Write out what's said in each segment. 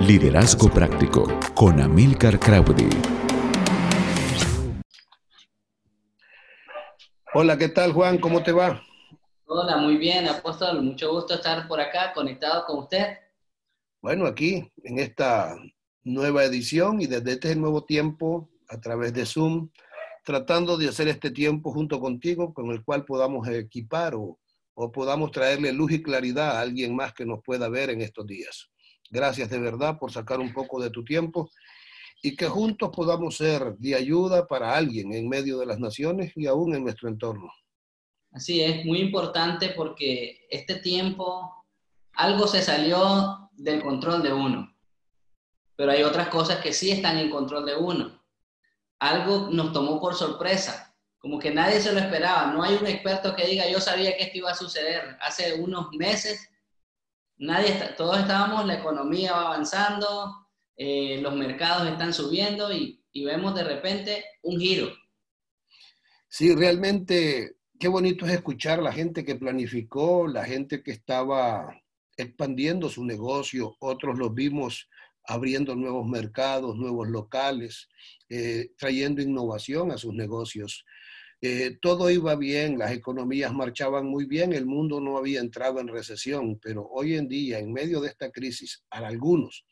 Liderazgo Práctico con Amilcar Crowdy. Hola, ¿qué tal Juan? ¿Cómo te va? Hola, muy bien, apóstol. Mucho gusto estar por acá conectado con usted. Bueno, aquí en esta nueva edición y desde este nuevo tiempo a través de Zoom, tratando de hacer este tiempo junto contigo con el cual podamos equipar o, o podamos traerle luz y claridad a alguien más que nos pueda ver en estos días. Gracias de verdad por sacar un poco de tu tiempo y que juntos podamos ser de ayuda para alguien en medio de las naciones y aún en nuestro entorno. Así es, muy importante porque este tiempo algo se salió del control de uno, pero hay otras cosas que sí están en control de uno. Algo nos tomó por sorpresa, como que nadie se lo esperaba. No hay un experto que diga, yo sabía que esto iba a suceder. Hace unos meses nadie todos estábamos, la economía va avanzando, eh, los mercados están subiendo y, y vemos de repente un giro. Sí, realmente qué bonito es escuchar la gente que planificó, la gente que estaba expandiendo su negocio, otros los vimos abriendo nuevos mercados, nuevos locales, eh, trayendo innovación a sus negocios. Eh, todo iba bien, las economías marchaban muy bien, el mundo no había entrado en recesión, pero hoy en día, en medio de esta crisis, para algunos,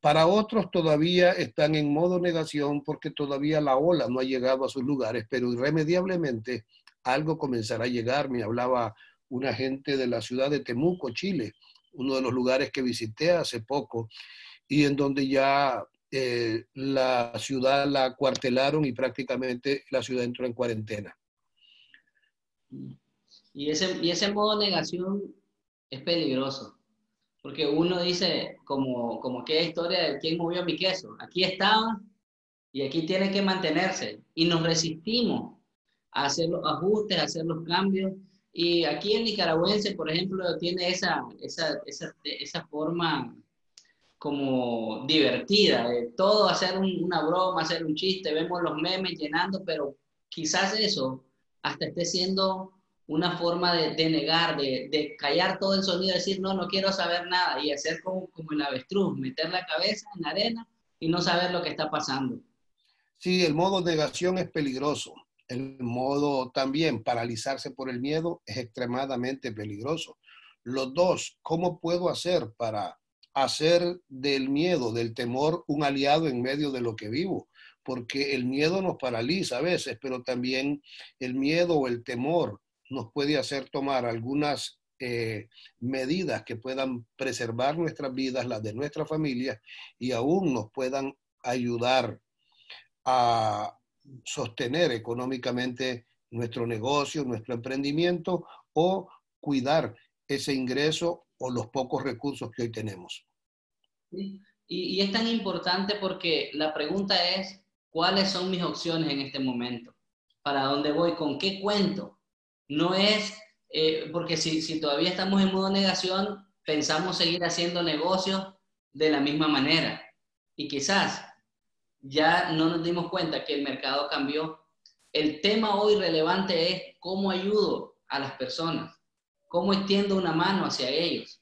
para otros todavía están en modo negación porque todavía la ola no ha llegado a sus lugares, pero irremediablemente algo comenzará a llegar. Me hablaba una gente de la ciudad de Temuco, Chile, uno de los lugares que visité hace poco, y en donde ya eh, la ciudad la cuartelaron y prácticamente la ciudad entró en cuarentena. Y ese, y ese modo negación es peligroso, porque uno dice, como, como que historia de quién movió mi queso, aquí estaba y aquí tiene que mantenerse, y nos resistimos a hacer los ajustes, a hacer los cambios, y aquí el nicaragüense, por ejemplo, tiene esa, esa, esa, esa forma como divertida, de todo hacer una broma, hacer un chiste, vemos los memes llenando, pero quizás eso hasta esté siendo una forma de, negar, de, callar todo el sonido, decir, no, no quiero saber nada, y hacer como, como el avestruz, meter la cabeza en la arena y no saber lo que está pasando. Sí, el modo negación es peligroso. El modo también paralizarse por el miedo es extremadamente peligroso. Los dos, ¿cómo puedo hacer para hacer del miedo, del temor, un aliado en medio de lo que vivo, porque el miedo nos paraliza a veces, pero también el miedo o el temor nos puede hacer tomar algunas eh, medidas que puedan preservar nuestras vidas, las de nuestra familia, y aún nos puedan ayudar a sostener económicamente nuestro negocio, nuestro emprendimiento o cuidar ese ingreso o los pocos recursos que hoy tenemos. Y, es tan importante porque la pregunta es, ¿cuáles son mis opciones en este momento? ¿Para dónde voy? ¿Con qué cuento? No es, eh, porque si, si todavía estamos en modo negación, pensamos seguir haciendo negocios de la misma manera. Y quizás ya no nos dimos cuenta que el mercado cambió. El tema hoy relevante es cómo ayudo a las personas cómo extiendo una mano hacia ellos.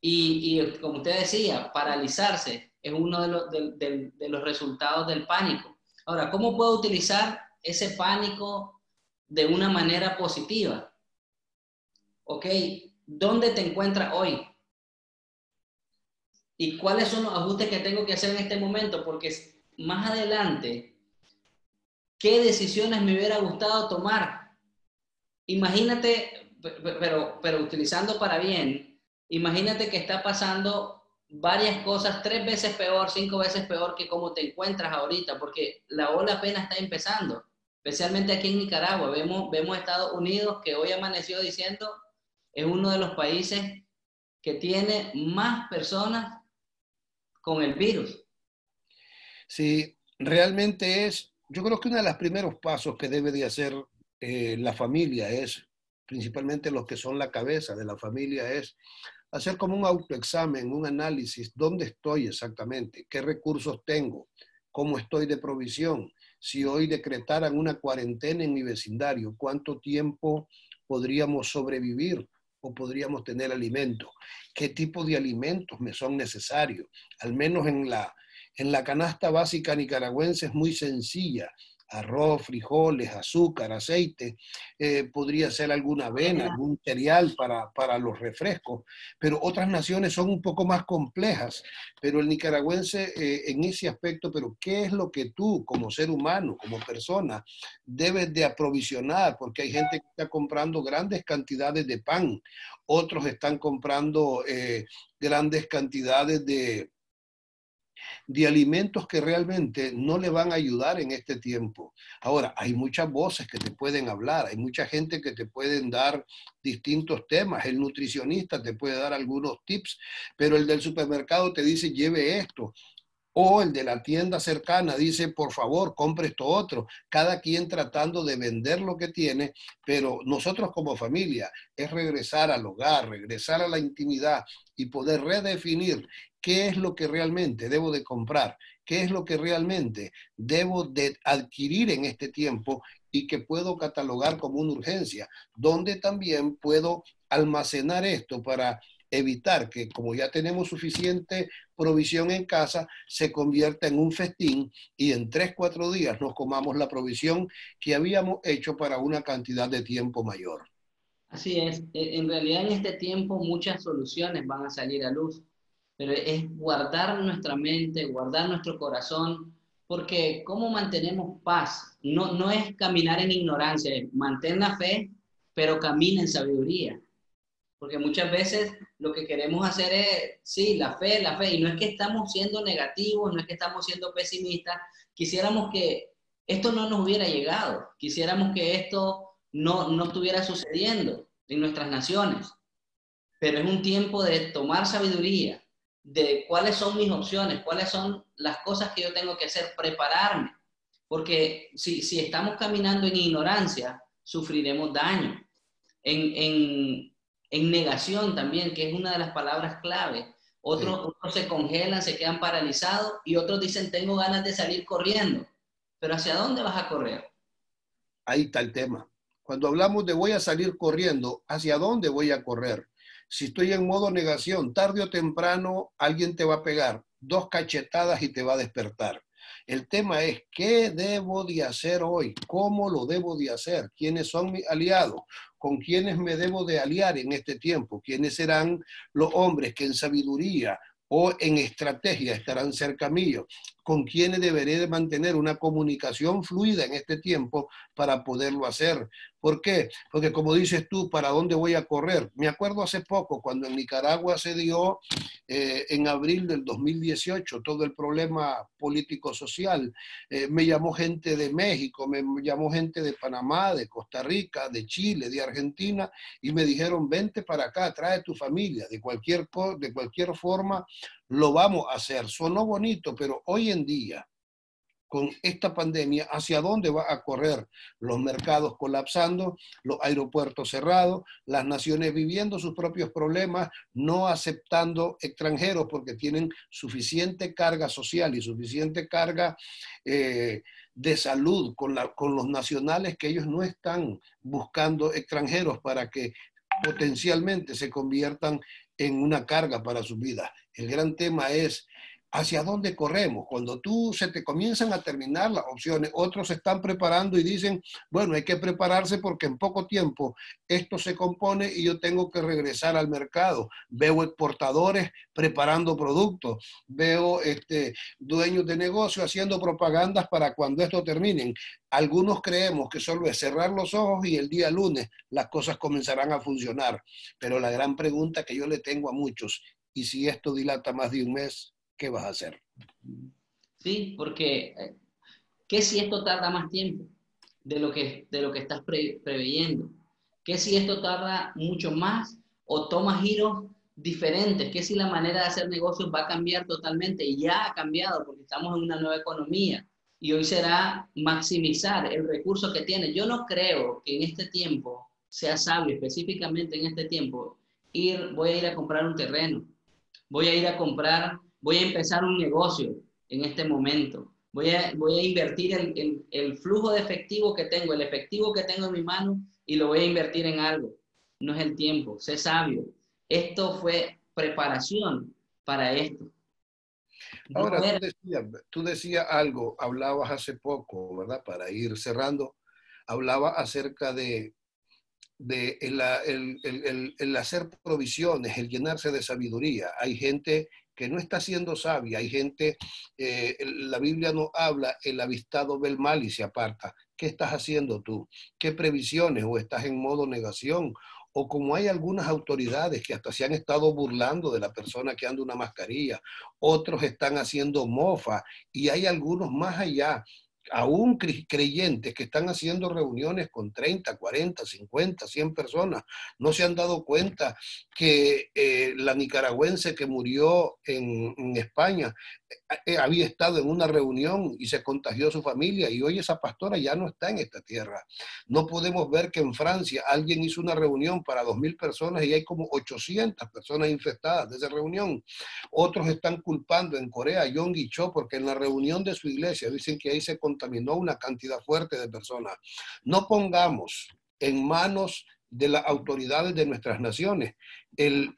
Y, y como usted decía, paralizarse es uno de los, de, de, los resultados del pánico. Ahora, ¿cómo puedo utilizar ese pánico de una manera positiva? ¿Ok? ¿Dónde te encuentras hoy? ¿Y cuáles son los ajustes que tengo que hacer en este momento? Porque más adelante, ¿qué decisiones me hubiera gustado tomar? Imagínate pero, pero utilizando para bien, imagínate que está pasando varias cosas tres veces peor, cinco veces peor que cómo te encuentras ahorita, porque la ola apenas está empezando, especialmente aquí en Nicaragua. Vemos, vemos Estados Unidos que hoy amaneció diciendo es uno de los países que tiene más personas con el virus. Sí, realmente es, yo creo que uno de los primeros pasos que debe de hacer eh, la familia es principalmente los que son la cabeza de la familia, es hacer como un autoexamen, un análisis, dónde estoy exactamente, qué recursos tengo, cómo estoy de provisión, si hoy decretaran una cuarentena en mi vecindario, cuánto tiempo podríamos sobrevivir o podríamos tener alimentos. ¿Qué tipo de alimentos me son necesarios? Al menos en la, en la canasta básica nicaragüense es muy sencilla arroz, frijoles, azúcar, aceite, eh, podría ser alguna avena, algún cereal para, para, los refrescos, pero otras naciones son un poco más complejas, pero el nicaragüense eh, en ese aspecto, pero ¿qué es lo que tú como ser humano, como persona, debes de aprovisionar? Porque hay gente que está comprando grandes cantidades de pan, otros están comprando eh, grandes cantidades de de alimentos que realmente no le van a ayudar en este tiempo. Ahora, hay muchas voces que te pueden hablar, hay mucha gente que te pueden dar distintos temas. El nutricionista te puede dar algunos tips, pero el del supermercado te dice, lleve esto. O el de la tienda cercana dice, por favor, compre esto otro. Cada quien tratando de vender lo que tiene, pero nosotros como familia es regresar al hogar, regresar a la intimidad y poder redefinir qué es lo que realmente debo de comprar, qué es lo que realmente debo de adquirir en este tiempo y que puedo catalogar como una urgencia, donde también puedo almacenar esto para evitar que, como ya tenemos suficiente provisión en casa, se convierta en un festín y en tres, cuatro días nos comamos la provisión que habíamos hecho para una cantidad de tiempo mayor. Así es, e, en realidad en este tiempo muchas soluciones van a salir a luz pero es guardar nuestra mente, guardar nuestro corazón, porque ¿cómo mantenemos paz? No, no es caminar en ignorancia, es mantén la fe, pero camina en sabiduría. Porque muchas veces lo que queremos hacer es, sí, la fe, la fe, y no es que estamos siendo negativos, no es que estamos siendo pesimistas, quisiéramos que esto no nos hubiera llegado, quisiéramos que esto no, no estuviera sucediendo en nuestras naciones, pero es un tiempo de tomar sabiduría, de cuáles son mis opciones, cuáles son las cosas que yo tengo que hacer, prepararme. Porque si, si estamos caminando en ignorancia, sufriremos daño. En, en, en, negación también, que es una de las palabras clave. Otros, se congelan, se quedan paralizados y otros dicen, tengo ganas de salir corriendo. Pero ¿hacia dónde vas a correr? Ahí está el tema. Cuando hablamos de voy a salir corriendo, ¿hacia dónde voy a correr? Si estoy en modo negación, tarde o temprano alguien te va a pegar dos cachetadas y te va a despertar. El tema es qué debo de hacer hoy, cómo lo debo de hacer, quiénes son mis aliados, con quiénes me debo de aliar en este tiempo, quiénes serán los hombres que en sabiduría o en estrategia estarán cerca mío, con quienes deberé de mantener una comunicación fluida en este tiempo para poderlo hacer. ¿Por qué? Porque como dices tú, ¿para dónde voy a correr? Me acuerdo hace poco, cuando en Nicaragua se dio eh, en abril del 2018 todo el problema político-social, eh, me llamó gente de México, me llamó gente de Panamá, de Costa Rica, de Chile, de Argentina, y me dijeron, vente para acá, trae tu familia, de cualquier, de cualquier forma lo vamos a hacer. Sonó bonito, pero hoy en día, con esta pandemia, ¿hacia dónde va a correr? Los mercados colapsando, los aeropuertos cerrados, las naciones viviendo sus propios problemas, no aceptando extranjeros porque tienen suficiente carga social y suficiente carga eh, de salud con, con los nacionales que ellos no están buscando extranjeros para que potencialmente se conviertan en una carga para su vida. El gran tema es hacia dónde corremos. Cuando tú se te comienzan a terminar las opciones, otros se están preparando y dicen, bueno, hay que prepararse porque en poco tiempo esto se compone y yo tengo que regresar al mercado. Veo exportadores preparando productos, veo este, dueños de negocio haciendo propagandas para cuando esto termine. Algunos creemos que solo es cerrar los ojos y el día lunes las cosas comenzarán a funcionar. Pero la gran pregunta que yo le tengo a muchos, ¿y si esto dilata más de un mes? ¿Qué vas a hacer? Sí, porque eh, ¿qué si esto tarda más tiempo de lo que, de lo que estás preveyendo? ¿Qué si esto tarda mucho más o toma giros diferentes? ¿Qué si la manera de hacer negocios va a cambiar totalmente? Y ya ha cambiado porque estamos en una nueva economía y hoy será maximizar el recurso que tiene. Yo no creo que en este tiempo sea sabio, específicamente en este tiempo, ir, voy a ir a comprar un terreno, voy a ir a comprar voy a empezar un negocio en este momento. Voy a, voy a invertir el, el, flujo de efectivo que tengo, el efectivo que tengo en mi mano y lo voy a invertir en algo. no es el tiempo, sé sabio. Esto fue preparación para esto. Ahora, tú decías, algo, hablabas hace poco, ¿verdad? Para ir cerrando, hablaba acerca de, de el, hacer provisiones, el llenarse de sabiduría. Hay gente que no está siendo sabia, hay gente, eh, la Biblia no habla, el avistado ve el mal y se aparta. ¿Qué estás haciendo tú? ¿Qué previsiones? ¿O estás en modo negación? o como hay algunas autoridades que hasta se han estado burlando de la persona que anda una mascarilla, otros están haciendo mofa y hay algunos más allá aún creyentes que están haciendo reuniones con 30, 40, 50, 100 personas, no se han dado cuenta que eh, la nicaragüense que murió en, España eh, eh, había estado en una reunión y se contagió su familia y hoy esa pastora ya no está en esta tierra. No podemos ver que en Francia alguien hizo una reunión para 2.000 personas y hay como 800 personas infectadas de esa reunión. Otros están culpando en Corea a Yonggi Cho porque en la reunión de su iglesia dicen que ahí se contaminó una cantidad fuerte de personas. No pongamos en manos de las autoridades de nuestras naciones el,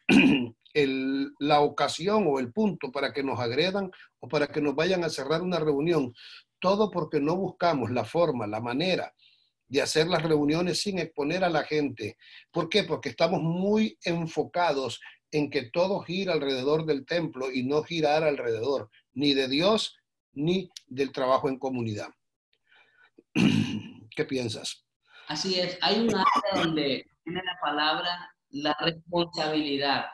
la ocasión o el punto para que nos agredan o para que nos vayan a cerrar una reunión. Todo porque no buscamos la forma, la manera de hacer las reuniones sin exponer a la gente. ¿Por qué? Porque estamos muy enfocados en que todo gira alrededor del templo y no girar alrededor ni de Dios ni del trabajo en comunidad. ¿Qué piensas? Así es, hay un área donde tiene la palabra la responsabilidad.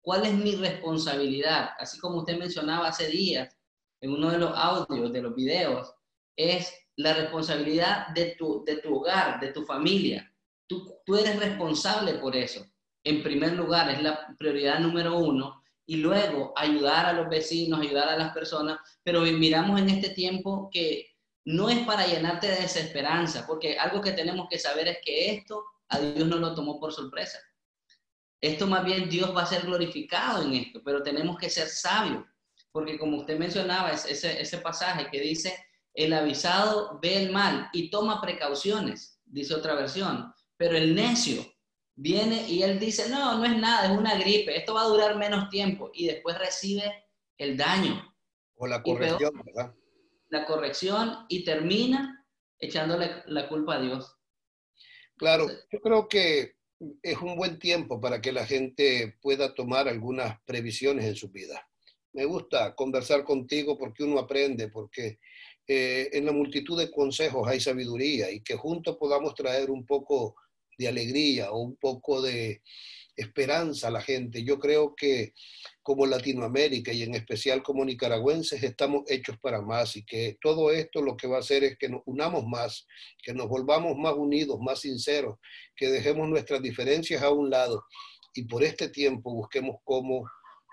¿Cuál es mi responsabilidad? Así como usted mencionaba hace días en uno de los audios, de los videos, es la responsabilidad de tu, de tu hogar, de tu familia. Tú, tú eres responsable por eso. En primer lugar, es la prioridad número uno y luego ayudar a los vecinos, ayudar a las personas, pero miramos en este tiempo que no es para llenarte de desesperanza, porque algo que tenemos que saber es que esto a Dios no lo tomó por sorpresa. Esto más bien Dios va a ser glorificado en esto, pero tenemos que ser sabios, porque como usted mencionaba, ese, ese pasaje que dice, el avisado ve el mal y toma precauciones, dice otra versión, pero el necio viene y él dice, no, no es nada, es una gripe, esto va a durar menos tiempo y después recibe el daño. O la corrección, ¿verdad? La corrección y termina echándole la culpa a Dios. Claro, yo creo que es un buen tiempo para que la gente pueda tomar algunas previsiones en su vida. Me gusta conversar contigo porque uno aprende, porque eh, en la multitud de consejos hay sabiduría y que juntos podamos traer un poco de alegría o un poco de esperanza a la gente. Yo creo que como Latinoamérica y en especial como nicaragüenses estamos hechos para más y que todo esto lo que va a hacer es que nos unamos más, que nos volvamos más unidos, más sinceros, que dejemos nuestras diferencias a un lado y por este tiempo busquemos cómo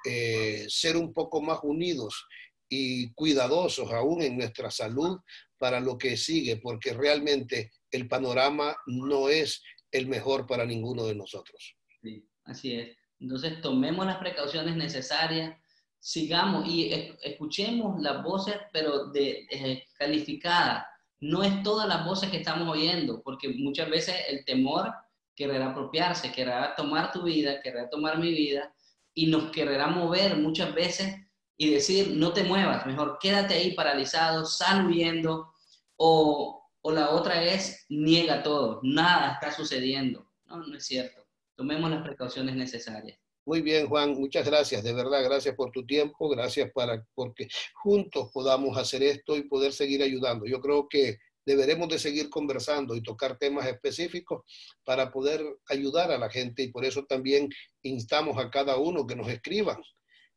eh, ser un poco más unidos y cuidadosos aún en nuestra salud para lo que sigue, porque realmente el panorama no es el mejor para ninguno de nosotros. Sí, así es. Entonces tomemos las precauciones necesarias, sigamos y escuchemos las voces, pero de, de, calificadas. No es todas las voces que estamos oyendo, porque muchas veces el temor querrá apropiarse, querrá tomar tu vida, querrá tomar mi vida y nos querrá mover muchas veces y decir, no te muevas, mejor quédate ahí paralizado, sal huyendo o o la otra es niega todo, nada está sucediendo. No, no es cierto. Tomemos las precauciones necesarias. Muy bien, Juan, muchas gracias, de verdad, gracias por tu tiempo, gracias para porque juntos podamos hacer esto y poder seguir ayudando. Yo creo que deberemos de seguir conversando y tocar temas específicos para poder ayudar a la gente y por eso también instamos a cada uno que nos escriban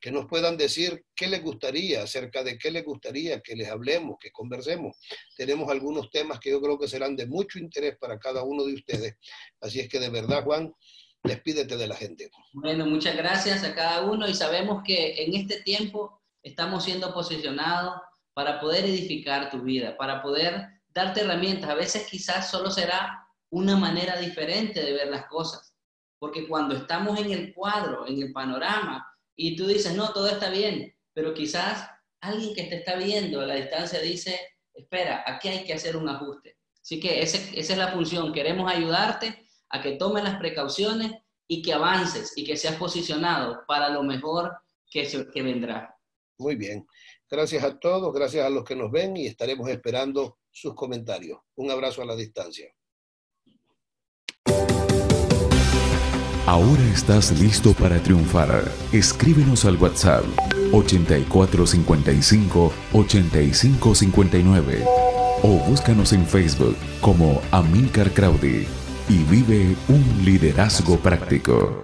que nos puedan decir qué les gustaría, acerca de qué les gustaría que les hablemos, que conversemos. Tenemos algunos temas que yo creo que serán de mucho interés para cada uno de ustedes. Así es que de verdad, Juan, despídete de la gente. Bueno, muchas gracias a cada uno y sabemos que en este tiempo estamos siendo posicionados para poder edificar tu vida, para poder darte herramientas. A veces quizás solo será una manera diferente de ver las cosas, porque cuando estamos en el cuadro, en el panorama, y tú dices, no, todo está bien, pero quizás alguien que te está viendo a la distancia dice, espera, aquí hay que hacer un ajuste. Así que esa es la función, queremos ayudarte a que tomes las precauciones y que avances y que seas posicionado para lo mejor que, que vendrá. Muy bien. Gracias a todos, gracias a los que nos ven y estaremos esperando sus comentarios. Un abrazo a la distancia. Ahora estás listo para triunfar. Escríbenos al WhatsApp 8455 8559 o búscanos en Facebook como Amilcar Crowdy y vive un liderazgo práctico.